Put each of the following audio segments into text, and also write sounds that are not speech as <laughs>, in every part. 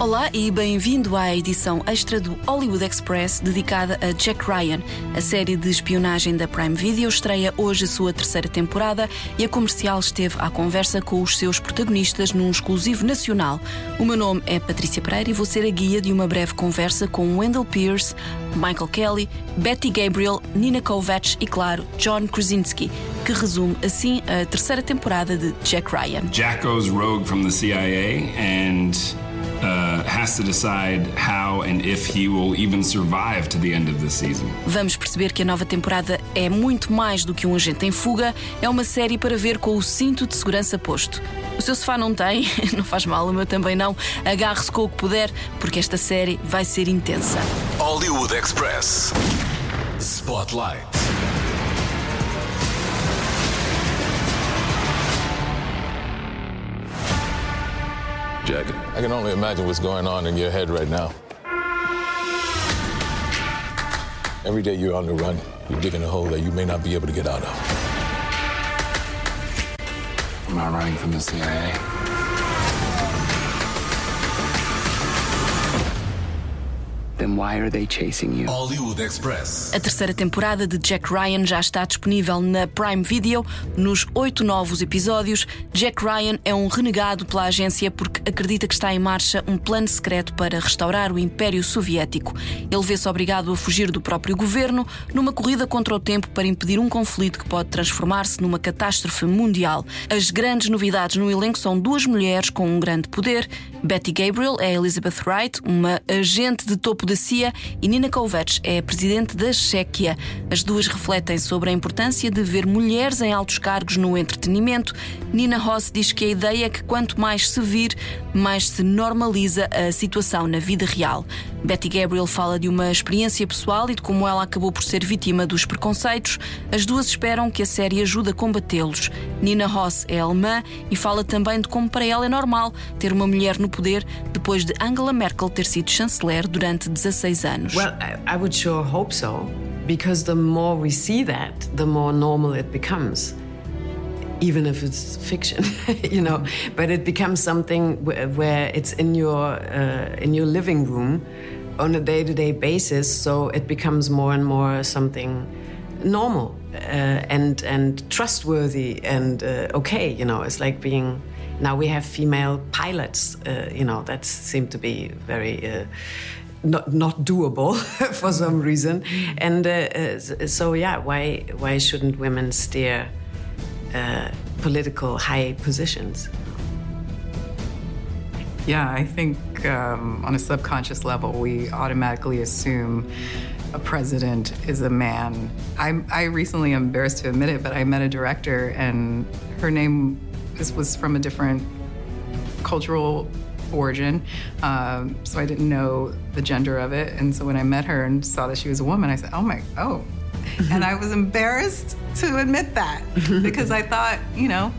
Olá e bem-vindo à edição extra do Hollywood Express dedicada a Jack Ryan. A série de espionagem da Prime Video estreia hoje a sua terceira temporada e a comercial esteve à conversa com os seus protagonistas num exclusivo nacional. O meu nome é Patrícia Pereira e vou ser a guia de uma breve conversa com Wendell Pierce, Michael Kelly, Betty Gabriel, Nina Kovacs e, claro, John Krasinski, que resume assim a terceira temporada de Jack Ryan. Jack goes rogue from the CIA and has to decide how and if he will even survive to the end of the season. Vamos perceber que a nova temporada é muito mais do que um agente em fuga, é uma série para ver com o cinto de segurança posto. O seu sofá não tem, <laughs> não faz mal, o meu também não. Agarre-se com o que puder, porque esta série vai ser intensa. Hollywood Express. Spotlight. I can only imagine what's going on in your head right now. Every day you're on the run, you're digging a hole that you may not be able to get out of. I'm not running from the CIA. Then why are they chasing you? Hollywood Express. A terceira temporada de Jack Ryan já está disponível na Prime Video. Nos oito novos episódios, Jack Ryan é um renegado pela agência porque acredita que está em marcha um plano secreto para restaurar o Império Soviético. Ele vê-se obrigado a fugir do próprio governo numa corrida contra o tempo para impedir um conflito que pode transformar-se numa catástrofe mundial. As grandes novidades no elenco são duas mulheres com um grande poder. Betty Gabriel é Elizabeth Wright, uma agente de topo da CIA, e Nina Kovacs é a presidente da Chequia. As duas refletem sobre a importância de ver mulheres em altos cargos no entretenimento. Nina Ross diz que a ideia é que quanto mais se vir, mais se normaliza a situação na vida real. Betty Gabriel fala de uma experiência pessoal e de como ela acabou por ser vítima dos preconceitos. As duas esperam que a série ajude a combatê-los. Nina Ross é alemã e fala também de como para ela é normal ter uma mulher no poder depois de Angela Merkel ter sido chanceler durante 16 anos. Well, I, I would sure hope so, because the more we see that, the more normal it becomes. Even if it's fiction, <laughs> you know, but it becomes something where, it's in your uh, in your living room on a day-to-day basis. So it becomes more and more something normal uh, and and trustworthy and uh, okay. You know, it's like being now we have female pilots. Uh, you know, that seem to be very. Not not doable <laughs> for some reason, and uh, so yeah, why why shouldn't women steer uh, political high positions? Yeah, I think um, on a subconscious level, we automatically assume a president is a man. I, I recently, am embarrassed to admit it, but I met a director, and her name this was from a different cultural origin, um, so I didn't know the gender of it. And so when I met her and saw that she was a woman, I said, "Oh my, oh," <laughs> and I was embarrassed to admit that <laughs> because I thought, you know,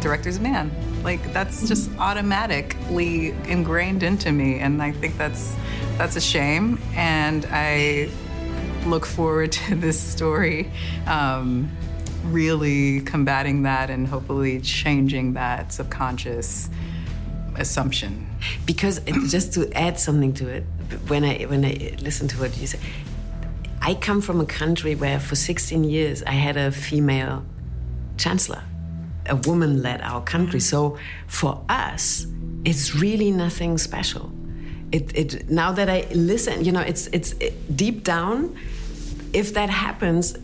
director's a man. Like that's just automatically ingrained into me, and I think that's that's a shame. And I look forward <laughs> to this story. Um, really combating that and hopefully changing that subconscious assumption. Because just to add something to it, when I when I listen to what you say, I come from a country where for 16 years I had a female chancellor. A woman led our country. So for us, it's really nothing special. It, it now that I listen, you know, it's it's it, deep down. Happens.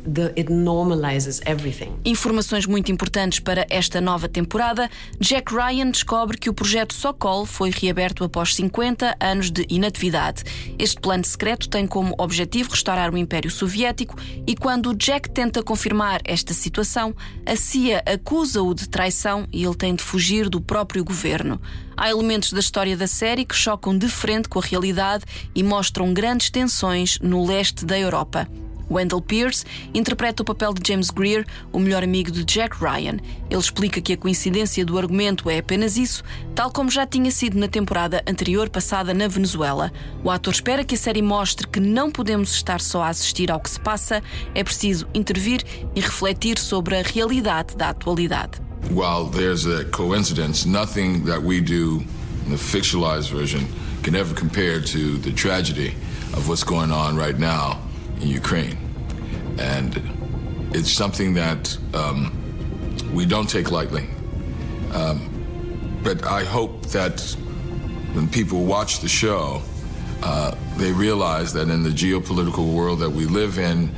Informações muito importantes para esta nova temporada. Jack Ryan descobre que o projeto Sokol foi reaberto após 50 anos de inatividade. Este plano secreto tem como objetivo restaurar o Império Soviético e quando Jack tenta confirmar esta situação, a CIA acusa-o de traição e ele tem de fugir do próprio governo. Há elementos da história da série que chocam de frente com a realidade e mostram grandes tensões no leste da Europa. Wendell Pierce interpreta o papel de James Greer, o melhor amigo de Jack Ryan. Ele explica que a coincidência do argumento é apenas isso, tal como já tinha sido na temporada anterior passada na Venezuela. O ator espera que a série mostre que não podemos estar só a assistir ao que se passa, é preciso intervir e refletir sobre a realidade da atualidade. While there's a coincidence, nothing that we do in the fictionalized version can ever compare to the tragedy of what's going on right now in Ukraine. And it's something that um, we don't take lightly. Um, but I hope that when people watch the show, uh, they realize that in the geopolitical world that we live in,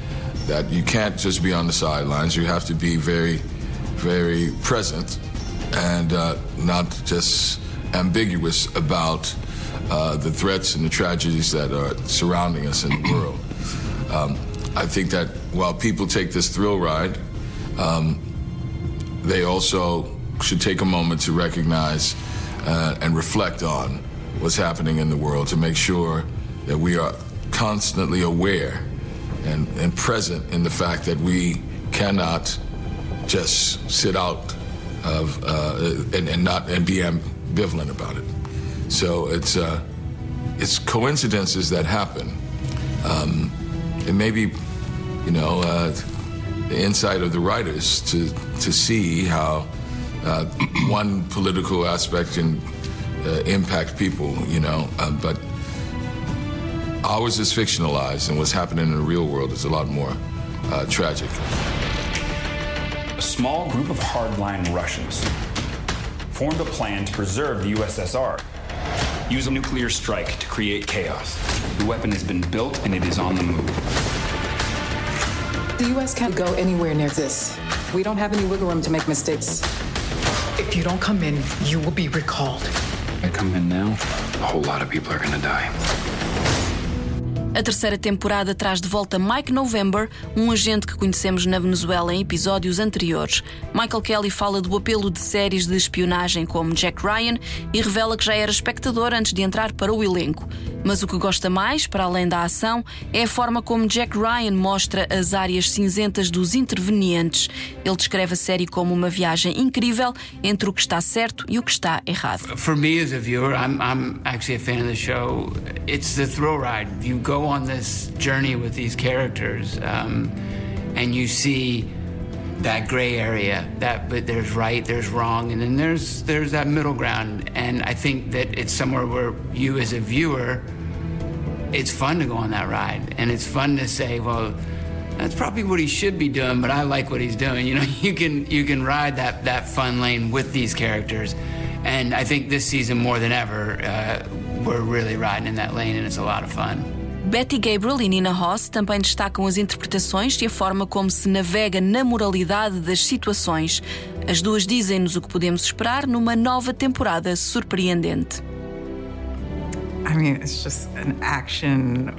that you can't just be on the sidelines. You have to be very, very present and uh, not just ambiguous about uh, the threats and the tragedies that are surrounding us in the world. Um, I think that while people take this thrill ride, um, they also should take a moment to recognize uh, and reflect on what's happening in the world to make sure that we are constantly aware and, and present in the fact that we cannot just sit out of uh, and, and, not and be ambivalent about it. So it's uh, it's coincidences that happen. Um, and maybe, you know, uh, the insight of the writers to to see how uh, <clears throat> one political aspect can uh, impact people, you know, uh, but ours is fictionalized, and what's happening in the real world is a lot more uh, tragic. A small group of hardline Russians formed a plan to preserve the USSR. Use a nuclear strike to create chaos. The weapon has been built and it is on the move. The U.S. can't go anywhere near this. We don't have any wiggle room to make mistakes. If you don't come in, you will be recalled. I come in now, a whole lot of people are gonna die. A terceira temporada traz de volta Mike November, um agente que conhecemos na Venezuela em episódios anteriores. Michael Kelly fala do apelo de séries de espionagem como Jack Ryan e revela que já era espectador antes de entrar para o elenco. Mas o que gosta mais, para além da ação, é a forma como Jack Ryan mostra as áreas cinzentas dos intervenientes. Ele descreve a série como uma viagem incrível entre o que está certo e o que está errado. For me as a viewer, I'm, I'm actually a fan of the show. It's the thrill ride. You go on this journey with these characters, um, and you see that gray area that but there's right there's wrong and then there's there's that middle ground. And i think that it's somewhere where you as a viewer it's fun to go on that ride. And it's fun to say well that's probably what he should be doing but i like what he's doing. <laughs> You know you can you can ride that that fun lane with these characters. And i think this season more than ever uh, we're really riding in that lane and it's a lot of fun Betty Gabriel e Nina Ross também destacam as interpretações e a forma como se navega na moralidade das situações. As duas dizem-nos o que podemos esperar numa nova temporada surpreendente. I mean, it's just an action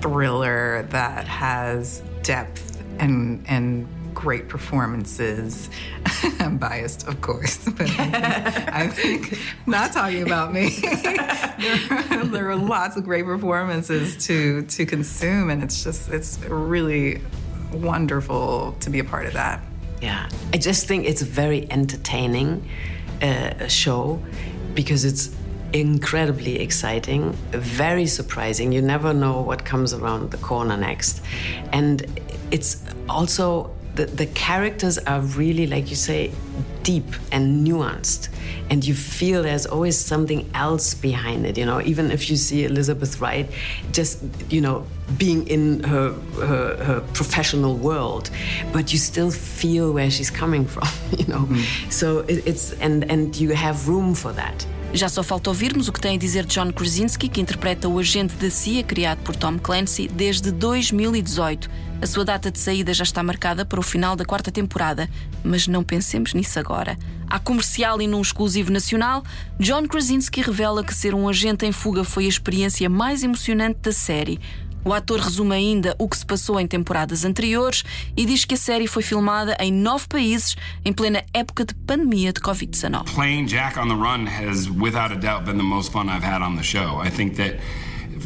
thriller that has depth and and great performances. I'm biased, of course, <laughs> but I think, not talking about me. <laughs> there, there, are lots of great performances to to consume, and it's just it's really wonderful to be a part of that. Yeah, I just think it's a very entertaining uh, show because it's incredibly exciting, very surprising. You never know what comes around the corner next. And it's also the, the characters are really, like you say, deep and nuanced. And you feel there's always something else behind it, you know, even if you see Elizabeth Wright just, you know, being in her, her, her professional world, but you still feel where she's coming from, <laughs> you know. Mm. So it, it's, and, and you have room for that. Já só falta ouvirmos o que tem a dizer John Krasinski, que interpreta o agente da CIA criado por Tom Clancy desde 2018. A sua data de saída já está marcada para o final da quarta temporada, mas não pensemos nisso agora. À comercial e num exclusivo nacional, John Krasinski revela que ser um agente em fuga foi a experiência mais emocionante da série. O ator resume ainda o que se passou em temporadas anteriores e diz que a série foi filmada em nove países em plena época de pandemia de Covid-19. Playing Jack on the Run has, without a doubt, been the most fun I've had on the show. I think that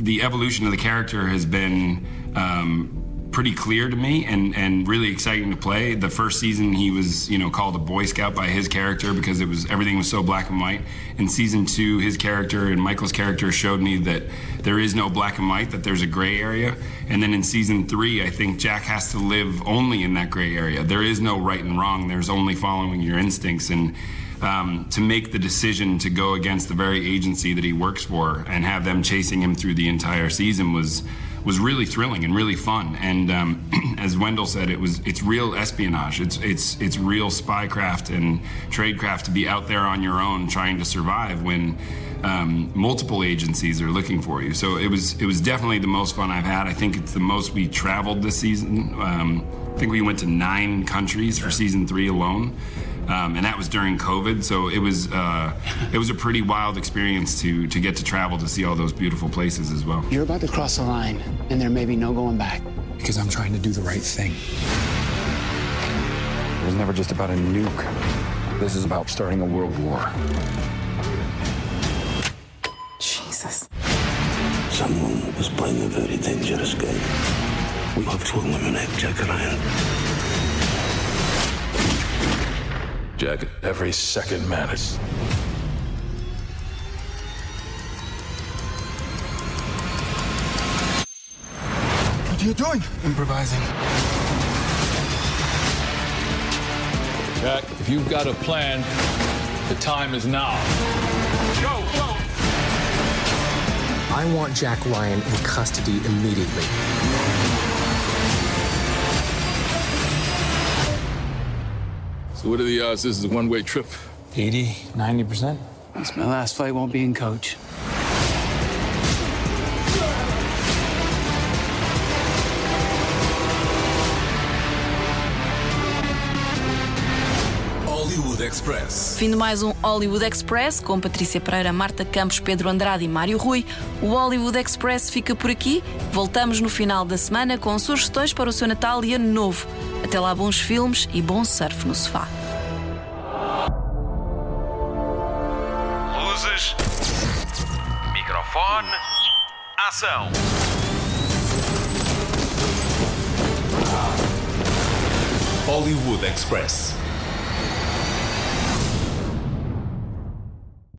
the evolution of the character has been um, pretty clear to me and, and really exciting to play. The first season, he was you know called a Boy Scout by his character because it was everything was so black and white. In season two, his character and Michael's character showed me that there is no black and white, that there's a gray area. And then in season three, I think Jack has to live only in that gray area. There is no right and wrong. There's only following your instincts and um, to make the decision to go against the very agency that he works for and have them chasing him through the entire season was was really thrilling and really fun. And um, <clears throat> as Wendell said, it was it's real espionage. It's it's it's real spycraft and tradecraft to be out there on your own trying to survive when um, multiple agencies are looking for you. So it was it was definitely the most fun I've had. I think it's the most we traveled this season. Um, I think we went to nine countries for season three alone. Um, and that was during COVID. So it was uh, it was a pretty wild experience to to get to travel to see all those beautiful places as well. You're about to cross the line, and there may be no going back. Because I'm trying to do the right thing. It was never just about a nuke. This is about starting a world war. Jesus. Someone was playing a very dangerous game. We have to eliminate Jack Ryan. Jack, every second matters. What are you doing? Improvising. Jack, if you've got a plan, the time is now. Go, go! I want Jack Ryan in custody immediately. So what are the odds this is a one-way trip? 80, 90%. It's my last fight won't be in coach. Hollywood Express. Fim de mais um Hollywood Express com Patrícia Pereira, Marta Campos, Pedro Andrade e Mário Rui. O Hollywood Express fica por aqui. Voltamos no final da semana com sugestões para o seu Natal e Ano Novo. Até lá, bons filmes e bom surf no sofá. Luzes. Microfone. Ação. Hollywood Express.